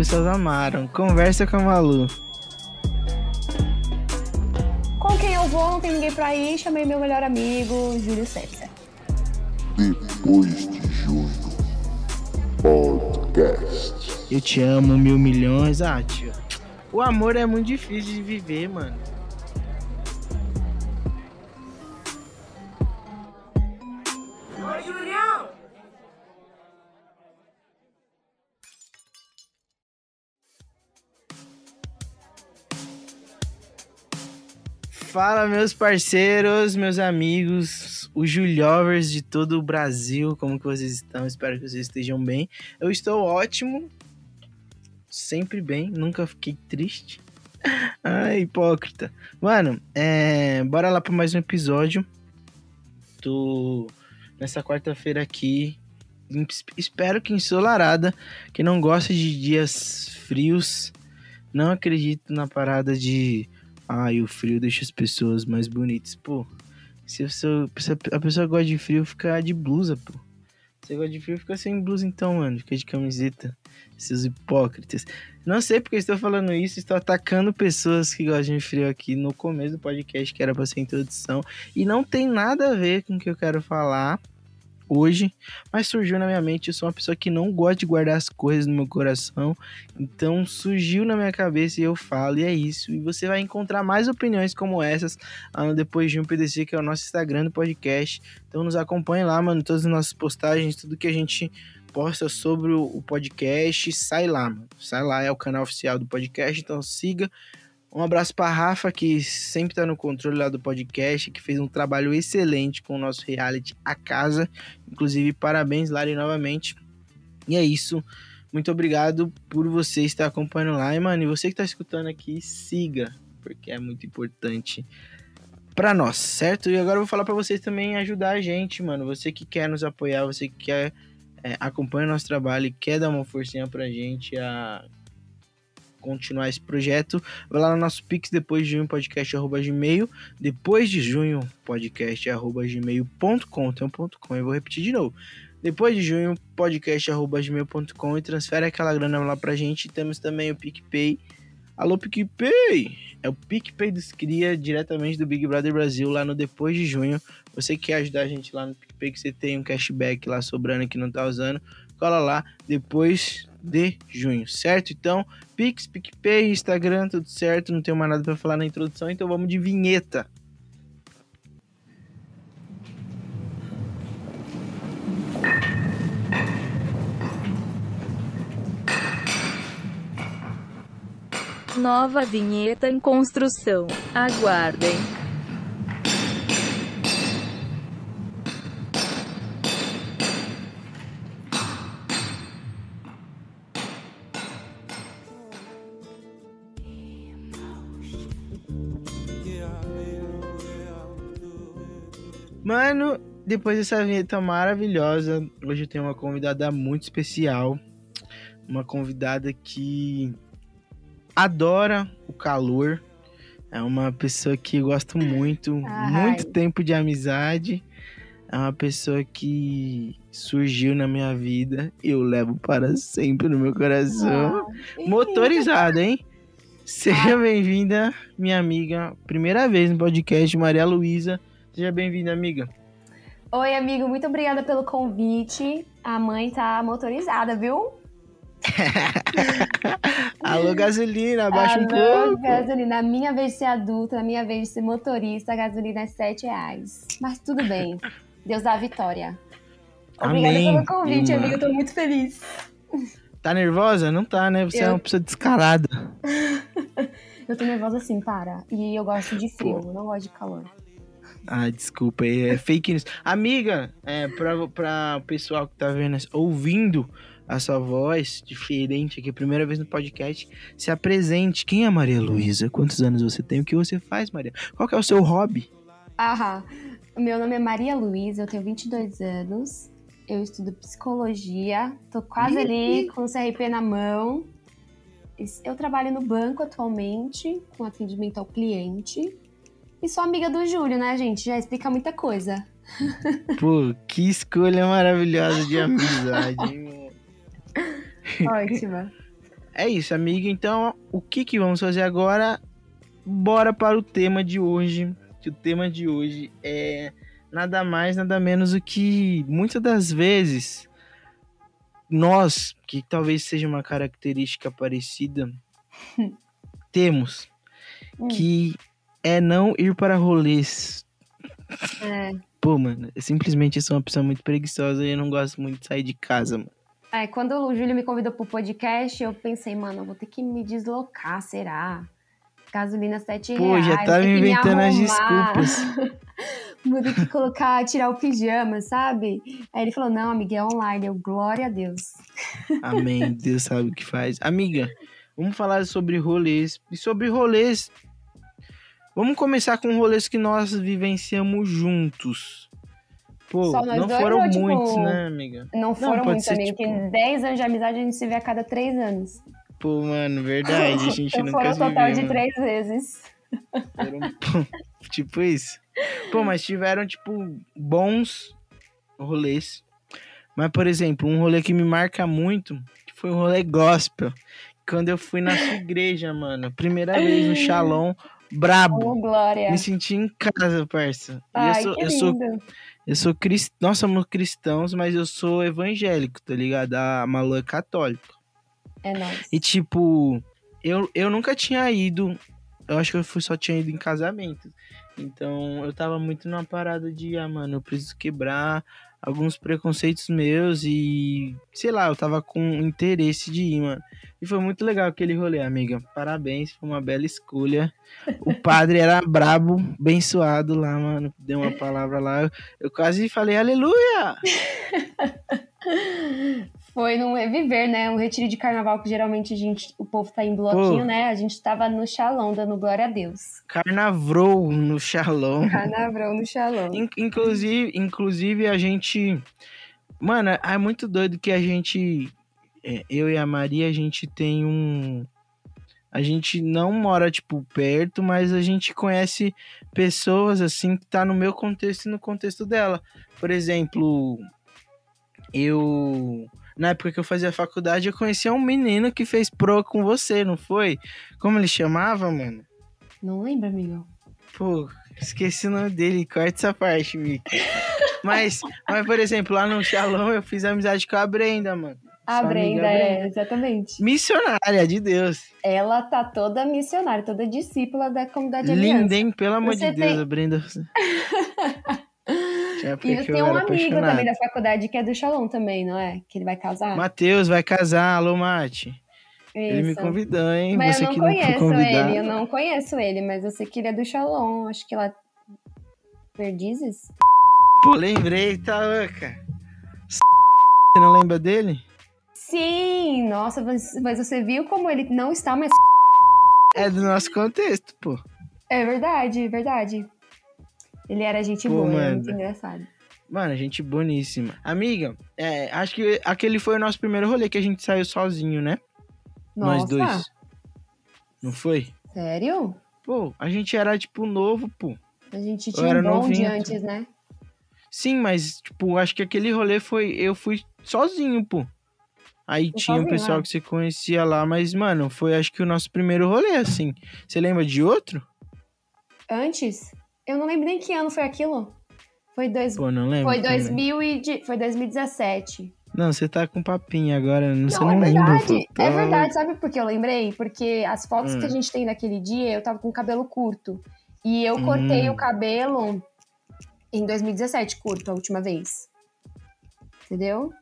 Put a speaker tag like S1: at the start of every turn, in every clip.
S1: pessoas amaram. Conversa com a Malu.
S2: Com quem eu vou, não tem ninguém pra ir, chamei meu melhor amigo, Júlio César.
S3: Depois de junho. Podcast.
S1: Eu te amo, mil milhões. Ah, tio. O amor é muito difícil de viver, mano. Fala, meus parceiros, meus amigos, os Juliovers de todo o Brasil, como que vocês estão? Espero que vocês estejam bem. Eu estou ótimo, sempre bem, nunca fiquei triste. Ai, hipócrita. Mano, é... bora lá para mais um episódio. Tô nessa quarta-feira aqui, espero que ensolarada, que não gosta de dias frios. Não acredito na parada de Ai, o frio deixa as pessoas mais bonitas. Pô, se, se a pessoa gosta de frio, fica de blusa, pô. Se gosta de frio, fica sem blusa então, mano. Fica de camiseta. Seus hipócritas. Não sei porque estou falando isso, estou atacando pessoas que gostam de frio aqui no começo do podcast, que era para ser introdução. E não tem nada a ver com o que eu quero falar hoje, mas surgiu na minha mente. Eu sou uma pessoa que não gosta de guardar as coisas no meu coração, então surgiu na minha cabeça e eu falo, e é isso. E você vai encontrar mais opiniões como essas uh, depois de um PDC, que é o nosso Instagram do podcast. Então nos acompanhe lá, mano, todas as nossas postagens, tudo que a gente posta sobre o podcast, sai lá, mano. Sai lá, é o canal oficial do podcast, então siga. Um abraço para Rafa, que sempre está no controle lá do podcast, que fez um trabalho excelente com o nosso reality A Casa. Inclusive, parabéns, Lari, novamente. E é isso. Muito obrigado por você estar acompanhando lá. E, mano, e você que está escutando aqui, siga, porque é muito importante para nós, certo? E agora eu vou falar para vocês também ajudar a gente, mano. Você que quer nos apoiar, você que quer é, o nosso trabalho e quer dar uma forcinha pra gente a continuar esse projeto, vai lá no nosso Pix depois de junho podcast arroba gmail, depois de junho podcast arroba gmail.com, tem um ponto com, eu vou repetir de novo. Depois de junho, podcast arroba gmail.com e transfere aquela grana lá pra gente. Temos também o PicPay. Alô, PicPay! É o PicPay dos Cria, diretamente do Big Brother Brasil, lá no Depois de Junho. Você quer ajudar a gente lá no PicPay, que você tem um cashback lá sobrando que não tá usando, cola lá. Depois de junho, certo? Então, Pix, PicPay, Instagram, tudo certo. Não tenho mais nada para falar na introdução, então vamos de vinheta.
S4: Nova vinheta em construção. Aguardem.
S1: Mano, depois dessa vinheta maravilhosa, hoje eu tenho uma convidada muito especial. Uma convidada que adora o calor. É uma pessoa que gosto muito, Ai. muito tempo de amizade. É uma pessoa que surgiu na minha vida e eu levo para sempre no meu coração. Ah, Motorizada, hein? Seja bem-vinda, minha amiga. Primeira vez no podcast, Maria Luísa. Seja bem-vinda, amiga.
S2: Oi, amigo, muito obrigada pelo convite. A mãe tá motorizada, viu?
S1: Alô, gasolina, abaixa Alô, um pouco.
S2: gasolina. A minha vez de ser adulta, a minha vez de ser motorista, a gasolina é 7 reais. Mas tudo bem. Deus dá a vitória. Obrigada Amém. pelo convite, amiga. Eu tô muito feliz.
S1: Tá nervosa? Não tá, né? Você eu... é uma pessoa descarada.
S2: eu tô nervosa sim, para. E eu gosto de frio, Pô. não gosto de calor.
S1: Ah, desculpa, é fake news. Amiga, é, pra, pra o pessoal que tá vendo, ouvindo a sua voz diferente aqui, primeira vez no podcast, se apresente. Quem é Maria Luísa? Quantos anos você tem? O que você faz, Maria? Qual que é o seu hobby?
S2: Aham. Meu nome é Maria Luísa, eu tenho 22 anos. Eu estudo psicologia. Tô quase ali com o CRP na mão. Eu trabalho no banco atualmente, com atendimento ao cliente. E sou amiga do Júlio, né, gente? Já explica muita coisa.
S1: Pô, que escolha maravilhosa de amizade, hein?
S2: Ótima.
S1: é isso, amiga. Então, o que que vamos fazer agora? Bora para o tema de hoje. Que o tema de hoje é nada mais, nada menos do que muitas das vezes nós, que talvez seja uma característica parecida, temos
S2: Hum.
S1: que é não ir para rolês.
S2: É.
S1: Pô, mano, eu simplesmente sou uma pessoa muito preguiçosa e eu não gosto muito de sair de casa, mano.
S2: É, quando o Júlio me convidou pro podcast, eu pensei, mano, eu vou ter que me deslocar, será? Gasolina 7
S1: Pô,
S2: reais.
S1: já
S2: vou
S1: tava
S2: me
S1: inventando as desculpas.
S2: Vou ter que colocar, tirar o pijama, sabe? Aí ele falou, não, amiga, é online. Eu, glória a Deus.
S1: Amém. Deus sabe o que faz. Amiga, vamos falar sobre rolês. E sobre rolês. Vamos começar com rolês que nós vivenciamos juntos. Pô,
S2: Só nós
S1: não
S2: dois
S1: foram
S2: ou, tipo,
S1: muitos, né, amiga?
S2: Não foram
S1: pode
S2: muito
S1: ser,
S2: amigos,
S1: tipo-
S2: porque 10 anos de amizade a gente se vê a cada 3 anos.
S1: Pô, mano, verdade. A gente
S2: então
S1: nunca
S2: foram um total
S1: viu,
S2: de
S1: mano.
S2: 3 vezes.
S1: Foram, pô, tipo isso. Pô, mas tiveram, tipo, bons rolês. Mas, por exemplo, um rolê que me marca muito que foi um rolê gospel. Quando eu fui na sua igreja, mano. Primeira vez no Shalom, brabo.
S2: Oh, glória.
S1: Me senti em casa, parça.
S2: Ai,
S1: eu sou,
S2: que
S1: eu sou, eu sou cristão. Nós somos cristãos, mas eu sou evangélico, tá ligado? A Malu é católica.
S2: É nóis.
S1: E tipo, eu, eu nunca tinha ido. Eu acho que eu fui, só tinha ido em casamento. Então eu tava muito numa parada de, ah, mano, eu preciso quebrar alguns preconceitos meus e, sei lá, eu tava com interesse de ir, mano. E foi muito legal aquele rolê, amiga. Parabéns, foi uma bela escolha. O padre era brabo, abençoado lá, mano. Deu uma palavra lá. Eu quase falei aleluia!
S2: Foi num reviver, né? Um retiro de carnaval que geralmente a gente, o povo tá em bloquinho, né? A gente tava no Shalom, dando glória a Deus.
S1: Carnavrou no Shalom.
S2: Carnaval no Shalom.
S1: In- Inclusive, inclusive a gente. Mano, é muito doido que a gente. é, Eu e a Maria, a gente tem um. A gente não mora, tipo, perto, mas a gente conhece pessoas, assim, que tá no meu contexto e no contexto dela. Por exemplo, eu. Na época que eu fazia faculdade, eu conhecia um menino que fez pro com você, não foi? Como ele chamava, mano?
S2: Não lembra, amigo?
S1: Pô, esqueci o nome dele, corta essa parte, Mickey. mas, mas, por exemplo, lá no Shalom eu fiz amizade com a Brenda, mano.
S2: A Brenda, é, exatamente.
S1: Missionária de Deus.
S2: Ela tá toda missionária, toda discípula da comunidade aliança.
S1: Linda, hein? Pelo amor
S2: Você
S1: de Deus,
S2: tem-
S1: a Brenda. Época
S2: E
S1: eu
S2: tem um amigo
S1: apaixonado.
S2: também da faculdade que é do Shalom também, não é? Que ele vai casar?
S1: Matheus vai casar, alô, Mate. Ele me
S2: Isso.
S1: convidou, hein?
S2: Mas
S1: Você
S2: eu não
S1: que não
S2: conheço
S1: convidado.
S2: ele, eu não conheço ele, mas eu sei que ele é do Shalom, acho que lá... Perdizes?
S1: Pô, lembrei, tá louca. Você não lembra dele?
S2: Sim, nossa, mas, mas você viu como ele não está mais...
S1: É do nosso contexto, pô.
S2: É verdade, é verdade. Ele era gente
S1: Pô,
S2: boa,
S1: mano.
S2: muito engraçado.
S1: Mano, gente boníssima. Amiga, é, acho que aquele foi o nosso primeiro rolê que a gente saiu sozinho, né? Nós
S2: Nossa,
S1: dois. Não foi?
S2: sério?
S1: Pô, a gente era, tipo, novo, pô.
S2: A gente
S1: Eu
S2: tinha
S1: era
S2: um bonde
S1: novinho,
S2: antes, né?
S1: Sim, mas, tipo, acho que aquele rolê foi. Eu fui sozinho, pô. Aí
S2: Foi
S1: tinha um
S2: sozinho,
S1: pessoal
S2: é.
S1: que você conhecia lá, mas, mano, foi acho que o nosso primeiro rolê, assim. Você lembra de outro?
S2: Antes? Eu não lembro nem que ano foi aquilo. Foi, dois...
S1: Pô, não lembro.
S2: foi. 2000 e de- foi 2017.
S1: Não, você tá com papinho agora, não, você
S2: Não, é
S1: lembra.
S2: verdade. É verdade, sabe por que eu lembrei? Porque as fotos
S1: Hum.
S2: que a gente tem daquele dia, eu tava com o cabelo curto. E eu cortei
S1: Hum.
S2: o cabelo em 2017, curto, a última vez. Entendeu?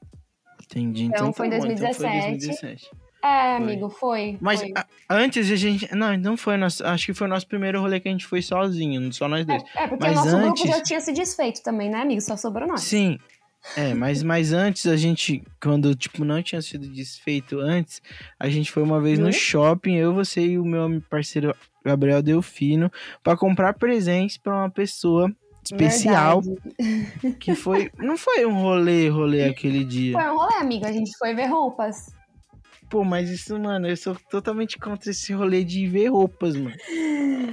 S1: Entendi.
S2: Então,
S1: Então,
S2: foi
S1: tá bom, então
S2: 2017.
S1: 2017.
S2: É, amigo, foi.
S1: Mas
S2: foi.
S1: a- antes a gente. Não, não foi nosso. Acho que foi o nosso primeiro rolê que a gente foi sozinho, só nós dois.
S2: É, porque
S1: mas
S2: o nosso grupo
S1: antes-
S2: já tinha se desfeito também, né, amigo? Só sobrou nós.
S1: Sim. É, mas, mas antes a gente, quando, tipo, não tinha sido desfeito antes, a gente foi uma vez no
S2: Viu?
S1: shopping, eu, você e o meu parceiro Gabriel Delfino, pra comprar presentes pra uma pessoa especial,
S2: Verdade.
S1: que foi, não foi um rolê, rolê aquele dia.
S2: Foi um rolê, amigo. A gente foi ver roupas.
S1: Pô, mas isso, mano, eu sou totalmente contra esse rolê de ver roupas, mano.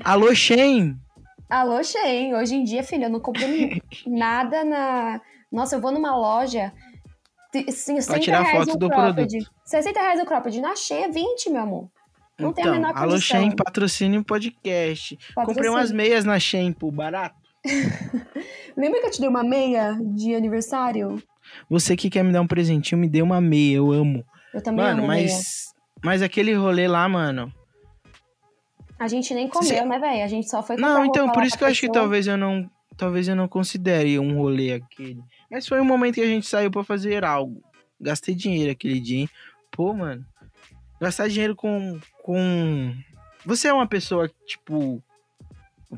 S1: Alô, Shen!
S2: Alô, Shein. Hoje em dia, filha, eu não compro nada na. Nossa, eu vou numa loja. T- 60
S1: tirar
S2: reais
S1: foto
S2: o
S1: do
S2: cropped. 60 reais o cropped. Na Shein é 20, meu amor. Não tem a
S1: então,
S2: menor
S1: alô
S2: condição.
S1: Shein, patrocínio podcast. Comprei
S2: Patrocínio.
S1: umas meias na Shein, pô, barato.
S2: Lembra que eu te dei uma meia de aniversário?
S1: Você que quer me dar um presentinho, me dê uma meia, eu amo.
S2: Eu também
S1: Mano,
S2: amo meia.
S1: mas. Mas aquele rolê lá, mano.
S2: A gente nem comeu,
S1: Cê-
S2: né, velho? A gente só foi
S1: Não, então, por isso que eu acho que talvez eu não. Talvez eu não considere um rolê aquele. Mas foi um momento que a gente saiu pra fazer algo. Gastei dinheiro aquele dia, hein? Pô, mano. Gastar dinheiro com. com. Você é uma pessoa, tipo.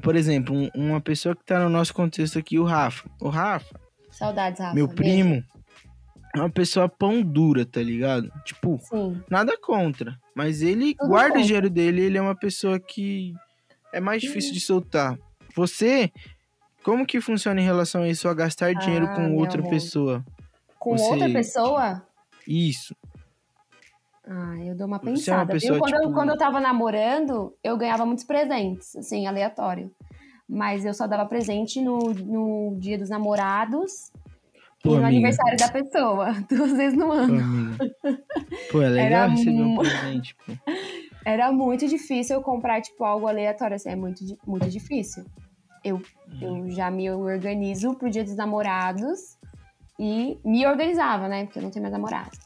S1: Por exemplo, um- uma pessoa que tá no nosso contexto aqui, o Rafa. O Rafa,
S2: Saudades, Rafa.
S1: meu
S2: Beijo.
S1: É uma pessoa pão dura, tá ligado? Tipo,
S2: Sim.
S1: nada contra. Mas ele
S2: Tudo
S1: guarda
S2: contra.
S1: o dinheiro dele, ele é uma pessoa que é mais difícil de soltar. Você, como que funciona em relação a isso, a gastar dinheiro
S2: Ah,
S1: com outra
S2: amor.
S1: pessoa?
S2: Com
S1: Você-
S2: outra pessoa?
S1: Isso.
S2: Ah, eu dou uma
S1: Você é uma
S2: pensada.
S1: pessoa,
S2: viu? Quando, eu,
S1: tipo-
S2: quando eu tava namorando, eu ganhava muitos presentes, assim, aleatório. Mas eu só dava presente no, no dia dos namorados
S1: Pô,
S2: e no
S1: amiga.
S2: aniversário da pessoa. Duas vezes no ano.
S1: Pô, é legal
S2: Era
S1: receber um presente, pô.
S2: Era muito difícil eu comprar, tipo, algo aleatório, assim, é muito, muito difícil. Eu, eu já me organizo pro dia dos namorados e me organizava, né? Porque eu não tenho mais namorado.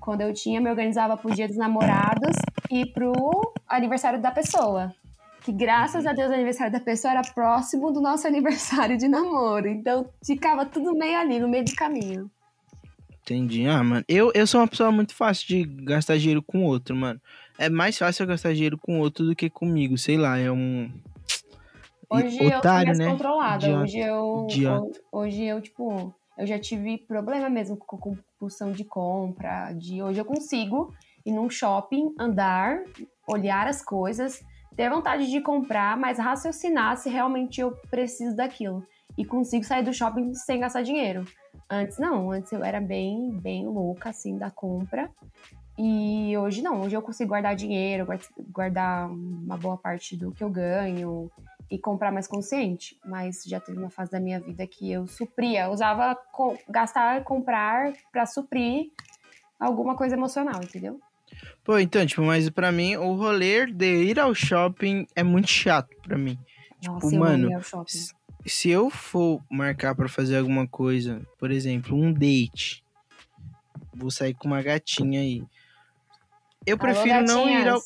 S2: Quando eu tinha, me organizava pro dia dos namorados e pro aniversário da pessoa. Que graças a Deus o aniversário da pessoa era próximo do nosso aniversário de namoro. Então ficava tudo meio ali, no meio do caminho.
S1: Entendi. Ah, mano, eu, eu sou uma pessoa muito fácil de gastar dinheiro com outro, mano. É mais fácil eu gastar dinheiro com outro do que comigo, sei lá, é um.
S2: Hoje
S1: Otário,
S2: eu sou mais
S1: né?
S2: Hoje eu.
S1: Idiota.
S2: Hoje eu, tipo, eu já tive problema mesmo com compulsão de compra. De hoje eu consigo ir num shopping, andar, olhar as coisas, ter vontade de comprar, mas raciocinar se realmente eu preciso daquilo. E consigo sair do shopping sem gastar dinheiro. Antes não, antes eu era bem, bem louca, assim, da compra. E hoje não, hoje eu consigo guardar dinheiro, guard- guardar uma boa parte do que eu ganho e comprar mais consciente. Mas já teve uma fase da minha vida que eu supria, usava gastar, comprar pra suprir alguma coisa emocional, entendeu?
S1: Pô, então, tipo, mas pra mim, o rolê de ir ao shopping é muito chato pra mim.
S2: Nossa, eu
S1: mano. Se- eu for marcar pra fazer alguma coisa, por exemplo, um date, vou sair com uma gatinha aí. Eu prefiro
S2: Alô,
S1: não ir ao.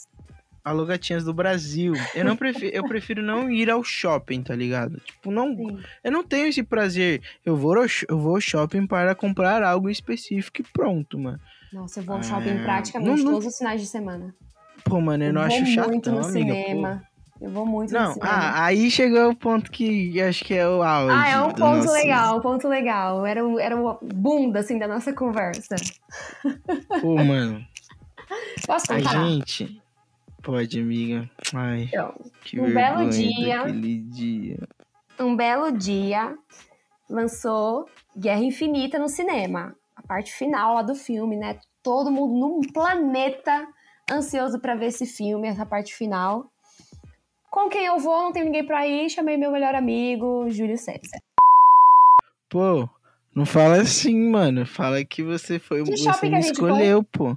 S1: Alô, gatinhas do Brasil. Eu não prefiro, eu prefiro não ir ao shopping, tá ligado? Tipo, não,
S2: Sim.
S1: eu não tenho esse prazer. Eu vou ao, eu vou ao shopping para comprar algo específico e pronto, mano.
S2: Nossa, eu vou ao shopping
S1: Ah,
S2: praticamente
S1: não- não-
S2: todos os finais de semana.
S1: Pô, mano, eu, não
S2: vou
S1: acho chato,
S2: muito no
S1: amiga. pô.
S2: cinema. Eu vou muito no
S1: Não,
S2: cinema.
S1: ah, aí chegou o ponto que eu acho que é o auge.
S2: Ah, é um ponto
S1: nosso-
S2: legal, um ponto legal. Era o, era o bunda, assim, da nossa conversa.
S1: Pô, mano,
S2: Posso
S1: a
S2: contar?
S1: gente. Pode, amiga. Ai,
S2: Então,
S1: que
S2: um belo dia-
S1: dia.
S2: um belo dia, lançou Guerra Infinita no cinema. Parte final lá do filme, né? Todo mundo num planeta ansioso pra ver esse filme, essa parte final. Com quem eu vou, não tem ninguém pra ir, chamei meu melhor amigo, Júlio César.
S1: Pô, não fala assim, mano. Fala que você foi.
S2: Que
S1: você me escolheu, pô.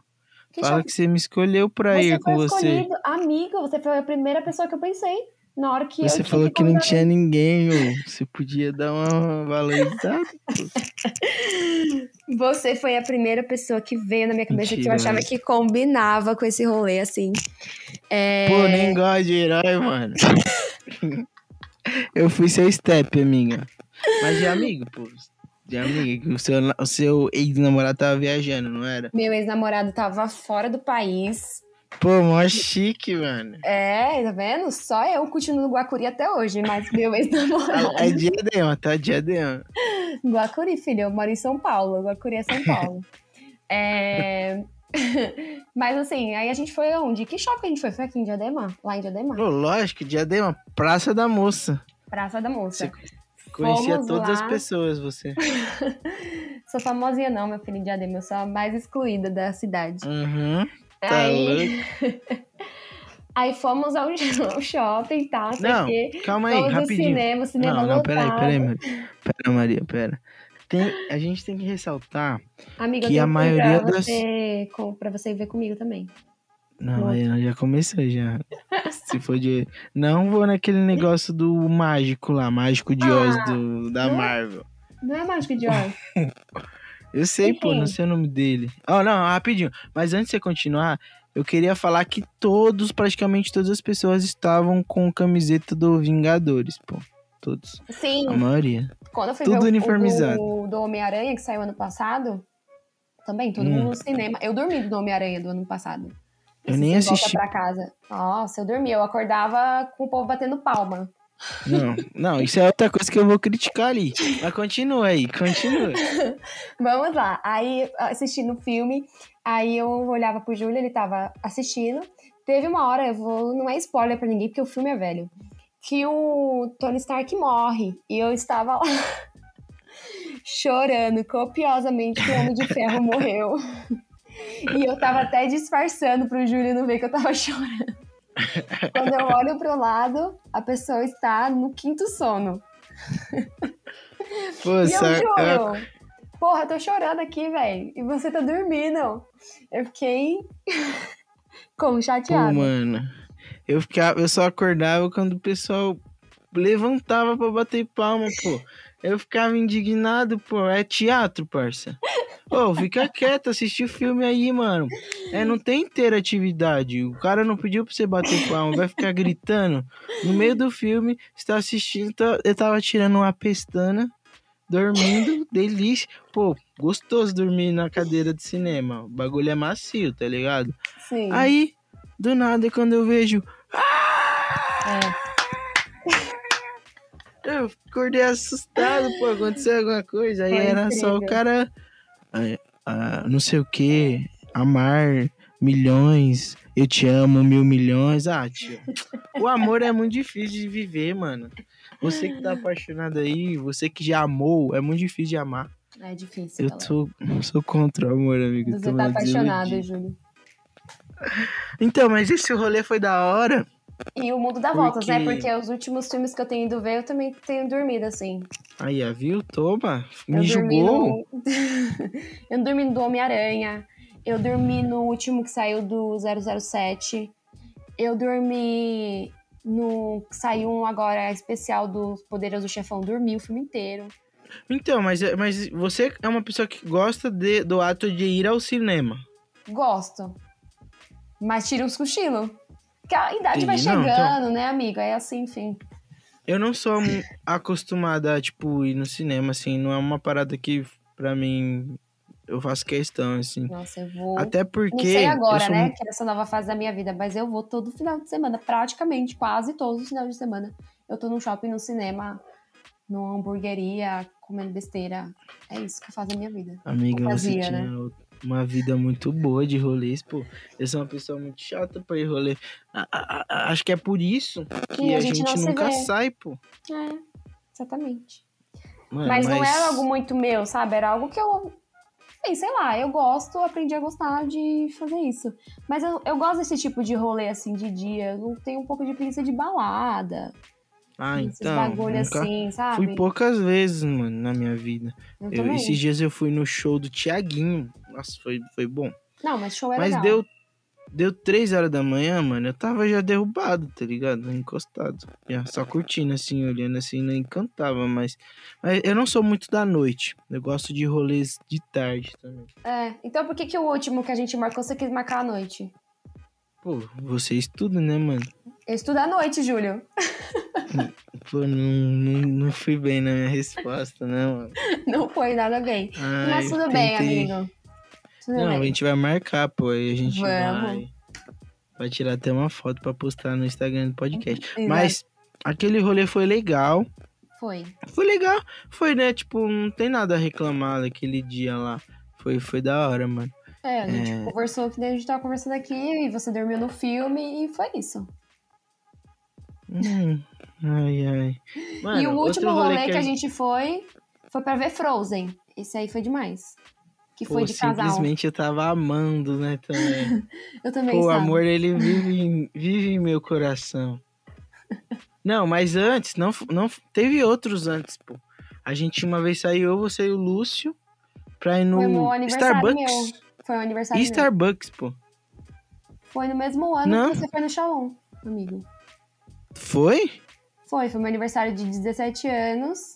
S2: Que
S1: Fala
S2: shopping-
S1: que você me escolheu pra
S2: você
S1: ir com
S2: foi
S1: você.
S2: amigo, você foi a primeira pessoa que eu pensei. Na hora que
S1: Você falou que não tinha ninguém, ô. Você podia dar uma valorizada.
S2: Você foi a primeira pessoa que veio na minha cabeça que eu achava que combinava com esse rolê, assim. É...
S1: Pô, nem gosto de herói, mano. Eu fui seu step, amiga. Mas de amigo, pô. De amiga, que o seu, o seu ex-namorado tava viajando, não era?
S2: Meu ex-namorado tava fora do país.
S1: Pô, mó chique, mano.
S2: É, tá vendo? Só eu continuo no Guacuri até hoje, mas meu ex-namorado.
S1: É diadema, tá? Diadema.
S2: Guacuri, filho, eu moro em São Paulo. Guacuri é São Paulo. É... mas assim, aí a gente foi aonde? Que shopping a gente foi? Foi aqui em Diadema? Lá em Diadema?
S1: Pô, lógico, diadema. Praça da Moça.
S2: Praça da Moça.
S1: Conhecia
S2: Fomos
S1: todas
S2: lá.
S1: as pessoas, você.
S2: Sou famosinha não, meu filho em Diadema. Eu sou a mais excluída da cidade.
S1: Uhum. Tá
S2: aí, aí fomos ao, ao shopping tal, não sei
S1: calma aí, rapidinho.
S2: cinema, cinema
S1: Não, não, peraí,
S2: lotado.
S1: peraí, Maria. Pera, Maria, pera. tem, a gente tem que ressaltar.
S2: Amiga,
S1: Que
S2: eu
S1: a maioria
S2: pra
S1: das-
S2: você, pra você ver comigo também.
S1: Não, ela já começou já. Se for de. Não vou naquele negócio do mágico lá, mágico de Oz
S2: Ah,
S1: do, da
S2: não é?
S1: Marvel.
S2: Não é mágico de Oz.
S1: Eu sei, pô,
S2: Enfim.
S1: não sei o nome dele. Oh, não, rapidinho. Mas antes de você continuar, eu queria falar que todos, praticamente todas as pessoas estavam com camiseta do Vingadores, pô. Todos.
S2: Sim,
S1: A maioria.
S2: quando eu fui
S1: tudo
S2: ver
S1: uniformizado.
S2: o do, do Homem-Aranha, que saiu ano passado, também, todo
S1: Hum.
S2: mundo no cinema. Eu dormi do Homem-Aranha do ano passado.
S1: Eu
S2: Esse
S1: nem
S2: Sem Volta
S1: assisti.
S2: pra casa. Nossa, eu dormi. Eu acordava com o povo batendo palma.
S1: Não, não, isso é outra coisa que eu vou criticar ali. Mas continua aí, continua.
S2: Vamos lá. Aí, assistindo o filme, aí eu olhava pro Júlio, ele tava assistindo. Teve uma hora, eu vou, não é spoiler pra ninguém, porque o filme é velho, que o Tony Stark morre. E eu estava lá chorando copiosamente que o Homem de Ferro morreu. E eu tava até disfarçando pro Júlio não ver que eu tava chorando. Quando eu olho pro lado, a pessoa está no quinto sono.
S1: Pô,
S2: E eu juro. Porra, eu tô chorando aqui, velho. E você tá dormindo. Eu fiquei como
S1: Pô,
S2: chateada.
S1: mano. Eu, ficava, eu só acordava quando o pessoal levantava pra bater palma, pô. Eu ficava indignado, pô. É teatro, parça. Pô, fica quieto, assiste o filme aí, mano. É, não tem interatividade. O cara não pediu pra você bater palma, vai ficar gritando. No meio do filme, você tá assistindo, tá- eu tava tirando uma pestana, dormindo, delícia. Pô, gostoso dormir na cadeira de cinema. O bagulho é macio, tá ligado?
S2: Sim.
S1: Aí, do nada, quando eu vejo.
S2: É.
S1: Eu acordei assustado, pô, aconteceu alguma coisa. Aí
S2: Foi
S1: era só o
S2: incrível.
S1: cara. Ah, ah, não sei o que, amar milhões, eu te amo mil milhões. Ah, tio, o amor é muito difícil de viver, mano. Você que tá apaixonado aí, você que já amou, é muito difícil de amar.
S2: É difícil.
S1: Eu
S2: falar.
S1: sou, sou contra o amor, amigo.
S2: Você
S1: tô
S2: tá apaixonado. Júlio.
S1: Então, mas esse rolê foi da hora.
S2: E o mundo dá
S1: Porque-
S2: voltas, né? Porque os últimos filmes que eu tenho ido ver, eu também tenho dormido, assim.
S1: Aí, viu? Toma. Me
S2: eu
S1: julgou.
S2: no... eu dormi no Homem-Aranha. Eu dormi no último que saiu do 007. Eu dormi no que saiu um agora especial do Poderoso Chefão. Dormi o filme inteiro.
S1: Então, mas, mas você é uma pessoa que gosta de- do ato de ir ao cinema.
S2: Gosto. Mas tira uns cochilos. Porque a idade vai
S1: Entendi. Não,
S2: chegando,
S1: então-
S2: né, amigo? É assim, enfim.
S1: Eu não sou acostumada a, tipo, ir no cinema, assim. Não é uma parada que, pra mim, eu faço questão, assim.
S2: Nossa, eu vou.
S1: Até porque.
S2: Não sei agora, né? Que é essa nova fase da minha vida, mas eu vou todo final de semana, praticamente, quase todos os finais de semana. Eu tô no shopping, no cinema, numa hamburgueria, comendo besteira. É isso que faz a minha vida.
S1: Amiga, você
S2: Fazia,
S1: tinha
S2: né?
S1: Uma vida muito boa de rolês, pô. Eu sou uma pessoa muito chata pra ir rolê. A- a- a- acho que é por isso que a, gente,
S2: gente
S1: nunca sai, pô.
S2: É, exatamente.
S1: Mano,
S2: mas, não era algo muito meu, sabe? Era algo que eu. Bem, sei lá, eu gosto, aprendi a gostar de fazer isso. Mas eu, eu gosto desse tipo de rolê assim de dia. Eu tenho um pouco de preguiça de balada.
S1: Ah,
S2: esses
S1: então.
S2: bagulho assim, sabe?
S1: Fui poucas vezes, mano, na minha vida.
S2: Eu
S1: Eu- esses dias eu fui no show do Tiaguinho. Nossa, foi, foi bom.
S2: Não, mas show é
S1: Mas
S2: legal.
S1: deu, deu 3 horas da manhã, mano. Eu tava já derrubado, tá ligado? Encostado. Já, só curtindo, assim, olhando assim, não encantava, mas, mas eu não sou muito da noite. Eu gosto de rolês de tarde também.
S2: É, então por que, que o último que a gente marcou você quis marcar à noite?
S1: Pô, você estuda, né, mano?
S2: Eu estudo à noite, Júlio.
S1: Pô, não, não, não fui bem na minha resposta, né, mano?
S2: Não foi nada bem.
S1: Ai,
S2: Mas tudo
S1: eu
S2: bem,
S1: tentei-
S2: amigo. Tudo
S1: Não, a
S2: bem.
S1: gente vai marcar, pô. Aí a gente
S2: Vamos.
S1: vai. Vai tirar até uma foto pra postar no Instagram do podcast.
S2: Exato.
S1: Mas aquele rolê foi legal.
S2: Foi.
S1: Foi legal. Foi, né? Tipo, não tem nada a reclamar daquele dia lá. Foi, foi da hora, mano.
S2: É, a gente
S1: É.
S2: conversou que a gente tava conversando aqui e você dormiu no filme e foi isso.
S1: Hum, ai, ai. Mano,
S2: e o último rolê que a
S1: a
S2: gente foi foi pra ver Frozen. Esse aí foi demais. Que foi
S1: Pô,
S2: de casal.
S1: simplesmente eu tava amando, né, também.
S2: Eu também
S1: Pô, o amor, ele vive em, vive em meu coração. Não, mas antes, não, não teve outros antes, pô. A gente uma vez saiu, eu, você e o Lúcio, pra ir no
S2: Foi meu aniversário
S1: Starbucks.
S2: meu. Foi o aniversário
S1: E
S2: meu.
S1: Starbucks, pô.
S2: Foi no mesmo ano
S1: Não.
S2: que você foi no Shalom, amigo.
S1: Foi?
S2: Foi, foi meu aniversário de 17 anos.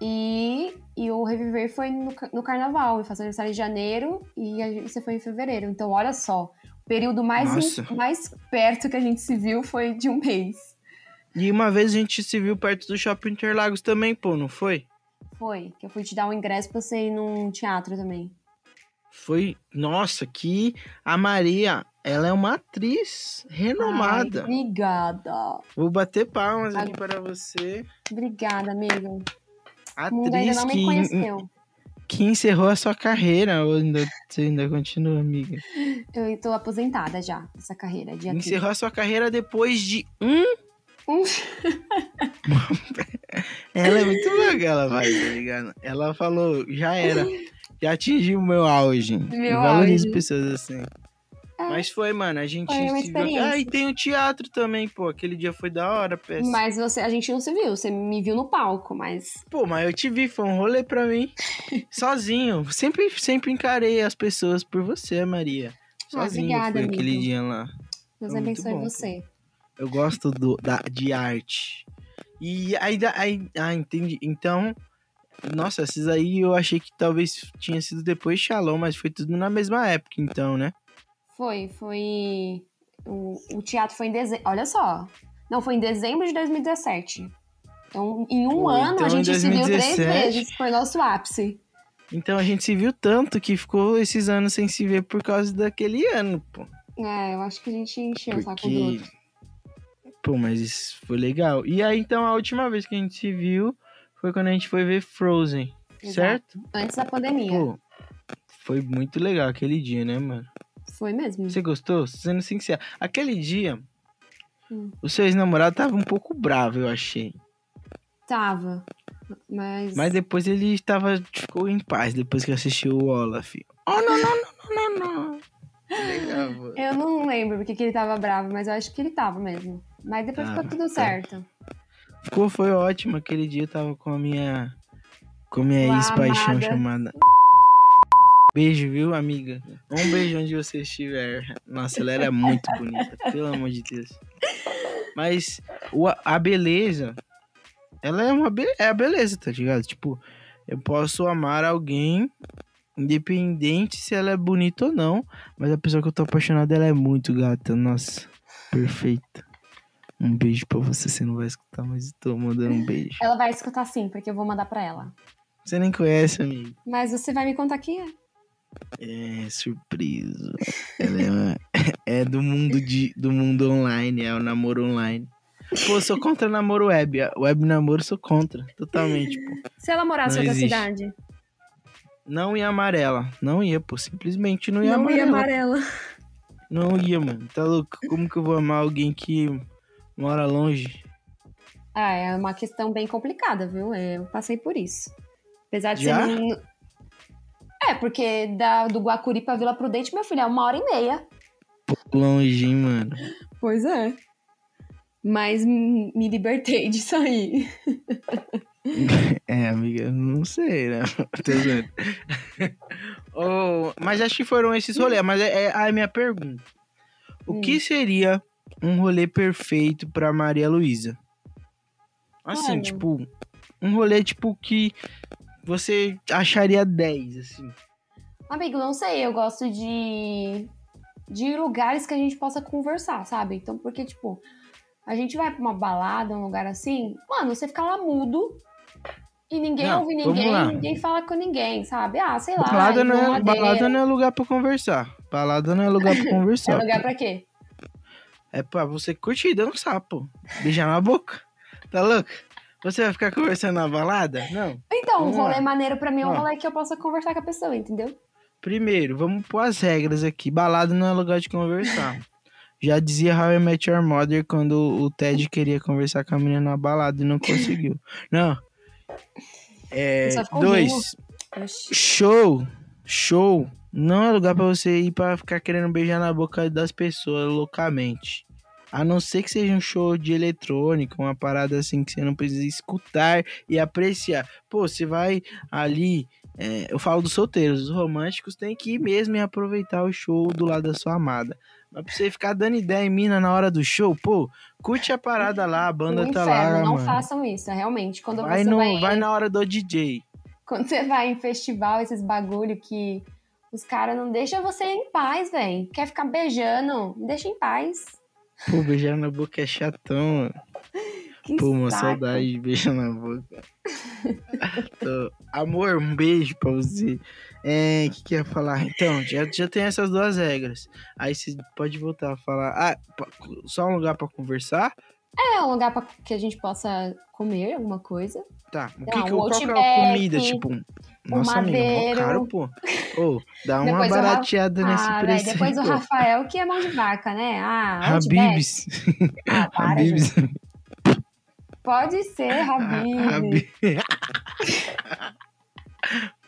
S2: E, e o Reviver foi no, no carnaval. Eu faço aniversário em janeiro e a gente- você foi em fevereiro. Então, olha só. O período mais,
S1: Nossa.
S2: mais perto que a gente se viu foi de um mês.
S1: E uma vez a gente se viu perto do Shopping Interlagos também, pô, não foi?
S2: Foi, que eu fui te dar um ingresso pra você ir num teatro também.
S1: Foi. Nossa, que a Maria, ela é uma atriz renomada.
S2: Ai, obrigada.
S1: Vou bater palmas aqui para você.
S2: Obrigada, amigo.
S1: Atriz
S2: não me
S1: que,
S2: conheceu.
S1: que encerrou a sua carreira. Ou ainda, você ainda continua, amiga?
S2: Eu tô aposentada já, essa carreira de atriz.
S1: Encerrou a sua carreira depois de um. Ela é muito louca, ela vai, tá ligado? Ela falou, já era. Já atingi o meu auge.
S2: Meu
S1: eu valorizo
S2: auge.
S1: pessoas assim.
S2: É.
S1: Mas foi, mano, a gente se viu. Ah, e tem o teatro também, pô. Aquele dia foi da hora, peça.
S2: Mas você, a gente não se viu, você me viu no palco, mas
S1: Pô, mas eu te vi, foi um rolê pra mim. Sozinho. Sempre, sempre encarei as pessoas por você, Maria.
S2: Ah,
S1: Sozinho
S2: obrigada,
S1: foi
S2: amigo.
S1: aquele dia lá.
S2: Deus
S1: Foi
S2: abençoe
S1: bom, pô. Eu gosto do, da, de arte. E aí, aí, ah, entendi. Então, nossa, esses aí eu achei que talvez tinha sido depois de Shalom, mas foi tudo na mesma época, então, né?
S2: Foi, foi. O, o teatro foi em dezembro. Olha só. Não, foi em dezembro de 2017. Então, em um ano,
S1: então
S2: a gente se viu três
S1: 2017.
S2: vezes. Foi nosso ápice.
S1: Então a gente se viu tanto que ficou esses anos sem se ver por causa daquele ano, pô.
S2: É, eu acho que a gente encheu o saco do
S1: Porque.
S2: outro.
S1: Pô, mas isso foi legal. E aí, então, a última vez que a gente se viu foi quando a gente foi ver Frozen,
S2: Exato.
S1: certo?
S2: Antes da pandemia.
S1: Pô, foi muito legal aquele dia, né, mano?
S2: Foi mesmo.
S1: Você gostou? Sendo sincero. Aquele dia,
S2: Hum.
S1: o seu ex-namorado tava um pouco bravo, eu achei.
S2: Tava. Mas.
S1: Mas depois ele tava, ficou em paz depois que assistiu o Olaf. Oh, não, não, não, não, não, não. Legal.
S2: Eu não lembro porque que ele tava bravo, mas eu acho que ele tava mesmo. Mas depois
S1: Tava,
S2: ficou tudo
S1: tava.
S2: certo.
S1: Ficou, foi ótimo. Aquele dia eu tava com a minha. Com a minha ex-paixão
S2: amada.
S1: chamada. Beijo, viu, amiga? Um beijo onde você estiver. Nossa, ela era muito bonita, pelo amor de Deus. Mas o, a beleza, ela é uma be- é a beleza, tá ligado? Tipo, eu posso amar alguém, independente se ela é bonita ou não, mas a pessoa que eu tô apaixonado, ela é muito gata. Nossa, perfeita. Um beijo pra você, você não vai escutar, mas tô mandando um beijo.
S2: Ela vai escutar sim, porque eu vou mandar pra ela.
S1: Você nem conhece, amigo.
S2: Mas você vai me contar quem é?
S1: É, surpresa. Ela é, uma- é do mundo de, do mundo online, é o namoro online. Pô, sou contra namoro web. Web namoro sou contra, totalmente, pô.
S2: Se ela morasse
S1: Não
S2: em outra
S1: existe.
S2: cidade.
S1: Não ia amarela. Não ia, pô. Simplesmente não ia
S2: Não ia
S1: amarela.
S2: amarela.
S1: Não ia, mano. Tá louco? Como que eu vou amar alguém que mora longe?
S2: Ah, é uma questão bem complicada, viu? É, Eu passei por isso. Apesar de
S1: Já?
S2: ser. É, porque da, do Guacuri pra Vila Prudente, meu filho, é uma hora e meia.
S1: Longe, hein, mano.
S2: Pois é. Mas me libertei disso aí.
S1: É, amiga, não sei, né? Tô. Oh, mas acho que foram esses rolês. Mas é, é a minha pergunta. O
S2: Hum.
S1: que seria um rolê perfeito pra Maria Luísa? Assim,
S2: Olha.
S1: tipo, um rolê tipo que você acharia 10, assim.
S2: Amigo, não sei, eu gosto de. de lugares que a gente possa conversar, sabe? Então, porque, tipo, a gente vai pra uma balada, um lugar assim, mano, você fica lá mudo e ninguém
S1: Não,
S2: ouve ninguém, ninguém fala com ninguém, sabe? Ah, sei lá.
S1: Balada não, é, balada não é lugar pra conversar. Balada não é lugar pra
S2: É
S1: conversar.
S2: lugar pra quê?
S1: É pra você curtir dançar, pô. Beijar na boca. Tá louco? Você vai ficar conversando na balada? Não.
S2: Então, um
S1: Vamos
S2: rolê
S1: lá.
S2: maneiro pra mim é um rolê que eu possa conversar com a pessoa, entendeu?
S1: Primeiro, vamos pôr as regras aqui. Balada não é lugar de conversar. Já dizia How I Met Your Mother quando o Ted queria conversar com a menina na balada e não conseguiu. Não. É,
S2: ficou
S1: dois. Show. Show. Não é lugar pra você ir pra ficar querendo beijar na boca das pessoas loucamente. A não ser que seja um show de eletrônica, uma parada assim que você não precisa escutar e apreciar. Pô, você vai ali. é, eu falo dos solteiros, os românticos tem que ir mesmo e aproveitar o show do lado da sua amada. Mas pra você ficar dando ideia em mina na hora do show, pô, curte a parada lá, a banda
S2: no
S1: tá
S2: inferno,
S1: lá,
S2: não
S1: mano.
S2: façam isso, realmente. Quando
S1: Vai,
S2: você
S1: no,
S2: vai,
S1: vai na hora do DJ.
S2: quando você vai em festival, esses bagulho que os caras não deixam você em paz, velho. Quer ficar beijando? Me deixa em paz.
S1: Pô, beijar na boca é chatão, mano.
S2: Que
S1: Pô, uma
S2: saco.
S1: saudade de beijar na boca. Amor, um beijo pra você. É, o que, que eu ia falar? Então, já, já tem essas duas regras. Aí você pode voltar a falar. Ah, só um lugar pra conversar?
S2: É um lugar pra que a gente possa comer alguma coisa.
S1: Tá. O que,
S2: Não,
S1: que,
S2: um
S1: qual que é a comida? Tipo, nossa, amiga, mó
S2: madeiro.
S1: caro, pô. Ô, dá uma
S2: Depois o Ra-
S1: barateada nesse
S2: ah,
S1: preço.
S2: depois
S1: aí,
S2: o
S1: pô.
S2: Rafael, que é mão de vaca, né? Ah.
S1: Habibs.
S2: Ah, para,
S1: Habibs.
S2: gente. Pode ser, Habib.
S1: Habib.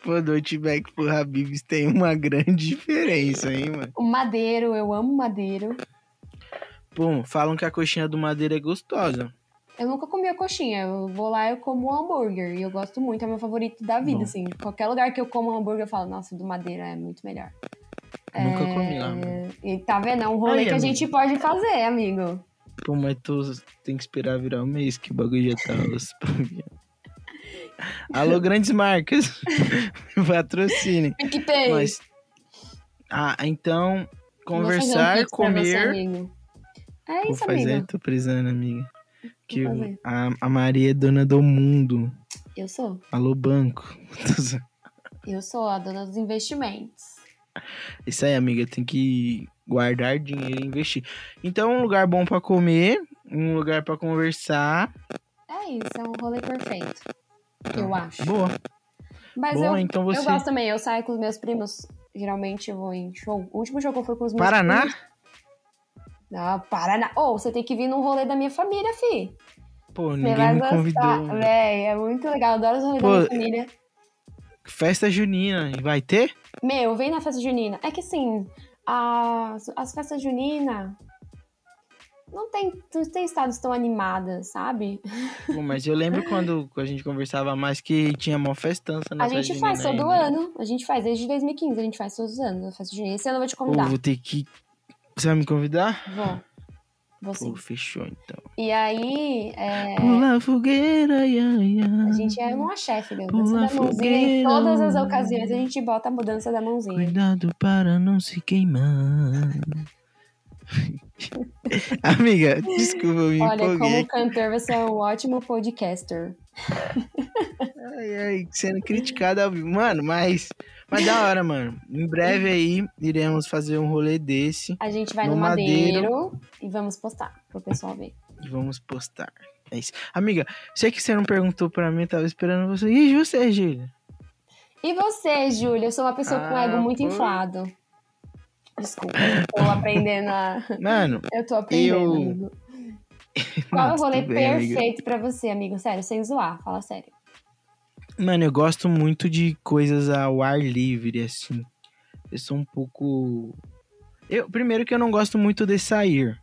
S1: Pô, do Outback pro Habibs tem uma grande diferença, hein, mano?
S2: O madeiro, eu amo madeiro.
S1: Pô, falam que a coxinha do Madeira é gostosa.
S2: Eu nunca comi a coxinha. Eu vou lá e eu como um hambúrguer. E eu gosto muito, é meu favorito da vida, assim. Qualquer lugar que eu como um hambúrguer, eu falo, nossa, do madeira é muito melhor.
S1: Nunca
S2: É,
S1: comi lá, mano.
S2: E tá vendo? É um rolê
S1: Aí,
S2: que a
S1: amigo.
S2: gente pode fazer, amigo.
S1: Pô, mas tu tem que esperar virar um mês que o bagulho já tá Alô, grandes marcas. Patrocine.
S2: PicPay.
S1: Mas. Ah, então.
S2: Vou fazer um
S1: Conversar,
S2: você,
S1: comer.
S2: amigo. É
S1: Vou
S2: isso,
S1: fazer,
S2: amigo.
S1: tô precisando, amiga. Que
S2: fazer.
S1: a, a Maria é dona do mundo.
S2: Eu sou.
S1: Alô, banco.
S2: Eu sou a dona dos investimentos.
S1: Isso aí, amiga, tem que guardar dinheiro e investir. Então, um lugar bom pra comer, um lugar pra conversar.
S2: É isso, é um rolê perfeito. Eu acho.
S1: Boa.
S2: Mas
S1: Boa,
S2: eu,
S1: então você.
S2: eu gosto também, eu saio com os meus primos. Geralmente eu vou em show. O último show que eu fui com os meus
S1: Paraná?
S2: primos. Não, Paraná. Ô, você tem que vir num rolê da minha família, fi.
S1: Pô, ninguém me
S2: gostar.
S1: convidou.
S2: Véi, é muito legal. Adoro os rolês
S1: Pô,
S2: da minha família.
S1: Festa junina, vai ter?
S2: Meu, vem na festa junina. É que assim, as, as festas juninas não tem, não tem estados tão animadas, sabe?
S1: Pô, mas eu lembro quando a gente conversava mais que tinha mó festança na
S2: A gente faz todo
S1: ainda.
S2: ano. A gente faz desde 2015, a gente faz todos os anos a festa junina. Esse ano eu vou te
S1: Pô,
S2: convidar.
S1: vou ter que. Você vai me convidar?
S2: Vou. Vou sim.
S1: Pô, fechou então.
S2: E aí, é,
S1: Pula a fogueira, ia, ia.
S2: a gente é uma chefe, meu.
S1: Pula
S2: Mudança da mãozinha em todas as ocasiões a gente bota a mudança da mãozinha.
S1: Cuidado para não se queimar. Amiga, desculpa, me
S2: Olha,
S1: empolguei.
S2: como cantor, você é um ótimo podcaster.
S1: Ai, ai, sendo criticado ao vivo. Mano, mas. Mas da hora, mano. Em breve aí iremos fazer um rolê desse
S2: A gente vai
S1: No
S2: no,
S1: Madeiro.
S2: Madeiro, e vamos postar pro pessoal ver.
S1: vamos postar. É isso. Amiga, sei que você não perguntou pra mim, eu tava esperando você. E você, Júlia?
S2: E você, Júlia? Eu sou uma pessoa com
S1: Ah,
S2: ego muito
S1: pô.
S2: inflado. Desculpa, tô aprendendo a...
S1: Mano,
S2: Eu tô aprendendo,
S1: Eu-.
S2: Qual é o rolê
S1: bem, amiga.
S2: perfeito pra você, amigo? Sério, sem zoar, fala sério.
S1: Mano, eu gosto muito de coisas ao ar livre, assim. Eu sou um pouco. Eu, primeiro que eu não gosto muito de sair.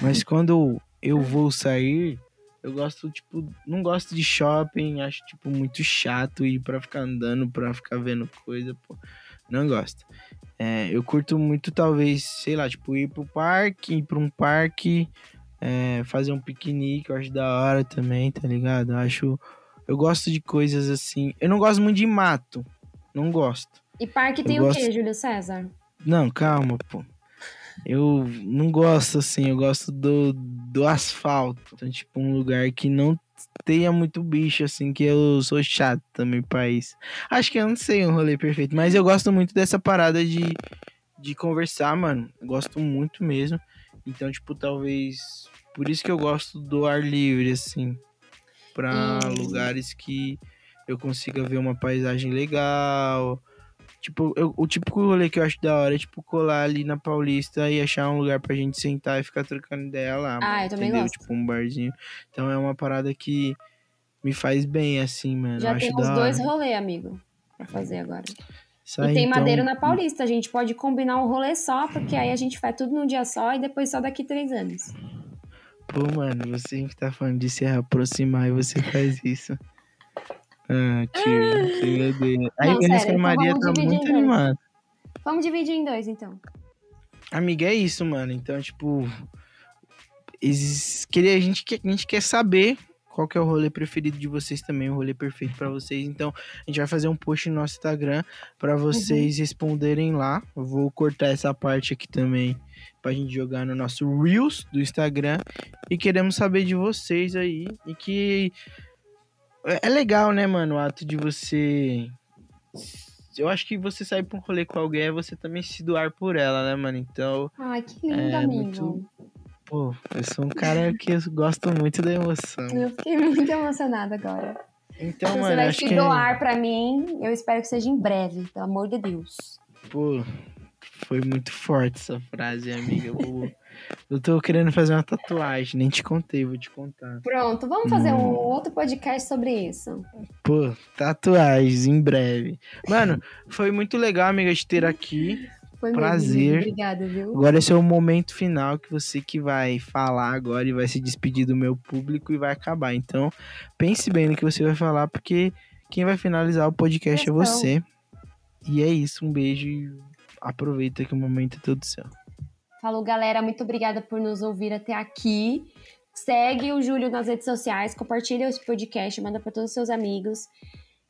S1: Mas quando eu vou sair, eu gosto, tipo, não gosto de shopping, acho, tipo, muito chato ir pra ficar andando, pra ficar vendo coisa, pô. Não gosto. É, eu curto muito, talvez, sei lá, tipo, ir pro parque, ir pra um parque, é, fazer um piquenique, eu acho da hora também, tá ligado? Eu acho. Eu gosto de coisas assim. Eu não gosto muito de mato. Não gosto.
S2: E parque
S1: Eu
S2: tem o
S1: gosto-
S2: quê, Júlio César?
S1: Não, calma, pô. Eu não gosto assim, eu gosto do, do asfalto. Então, tipo, um lugar que não tenha muito bicho, assim, que eu sou chato também pra isso. Acho que eu não sei um rolê perfeito, mas eu gosto muito dessa parada de, de conversar, mano. Eu gosto muito mesmo. Então, tipo, talvez. Por isso que eu gosto do ar livre, assim. Pra
S2: Hum.
S1: lugares que eu consiga ver uma paisagem legal. Tipo, eu- o típico rolê que eu acho da hora é, tipo, colar ali na Paulista e achar um lugar pra gente sentar e ficar trocando ideia lá.
S2: Ah,
S1: mano,
S2: eu também
S1: entendeu?
S2: gosto.
S1: Tipo, um barzinho. Então é uma parada que me faz bem, assim, mano. eu
S2: Já
S1: acho
S2: temos
S1: da
S2: dois
S1: hora.
S2: rolê, amigo, pra fazer agora. E tem
S1: então,
S2: madeiro na Paulista. A gente pode combinar um rolê só, porque aí a gente faz tudo num dia só e depois só daqui três anos.
S1: Pô, mano, você que tá falando de se aproximar e você faz isso. Ah, tio, meu Deus. Aí
S2: Não,
S1: a Vanessa
S2: então
S1: Maria
S2: vamos
S1: tá muito animada.
S2: Vamos dividir em dois, então.
S1: Amiga, é isso, mano. Então, tipo, a, gente a gente quer saber qual que é o rolê preferido de vocês também, o rolê perfeito pra vocês. Então, a gente vai fazer um post no nosso Instagram pra vocês responderem lá. Eu vou cortar essa parte aqui também pra gente jogar no nosso Reels do Instagram. E queremos saber de vocês aí. E que é é legal, né, mano, o ato de você. Eu acho que você sair pra um rolê com alguém é você também se doar por ela, né, mano? Então,
S2: Ai, que lindo,
S1: É,
S2: amigo.
S1: muito- pô, eu sou um cara que eu gosto muito da emoção.
S2: Eu fiquei muito emocionada agora.
S1: Então,
S2: Se você
S1: mano,
S2: vai se
S1: que.
S2: doar pra mim, eu espero que seja em breve, pelo amor de Deus.
S1: Pô, foi muito forte essa frase, amiga. Eu, eu tô querendo fazer uma tatuagem, nem te contei, vou te contar.
S2: Pronto, vamos fazer um
S1: Hum.
S2: outro podcast sobre isso.
S1: Pô, tatuagens em breve. Mano, foi muito legal, amiga, te ter aqui.
S2: Foi mesmo,
S1: Prazer.
S2: amigo. Obrigada, viu?
S1: Agora esse é o momento final que você que vai falar agora e vai se despedir do meu público e vai acabar. Então, pense bem no que você vai falar, porque quem vai finalizar o podcast é
S2: Questão.
S1: você. E é isso, um beijo e aproveita que o momento é todo seu.
S2: Falou, galera. Muito obrigada por nos ouvir até aqui. Segue o Júlio nas redes sociais, compartilha esse podcast, manda para todos os seus amigos.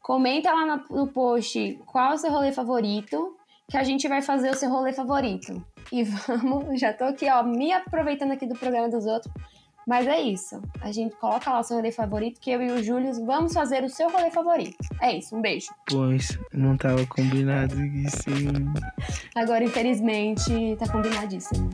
S2: Comenta lá no, no post qual é o seu rolê favorito, que a gente vai fazer o seu rolê favorito. E vamos, já tô aqui, ó, me aproveitando aqui do programa dos outros. Mas é isso. A gente coloca lá o seu rolê favorito, que eu e o Júlio vamos fazer o seu rolê favorito. É isso, um beijo.
S1: Pois, não tava combinado isso.
S2: Agora, infelizmente, tá combinadíssimo.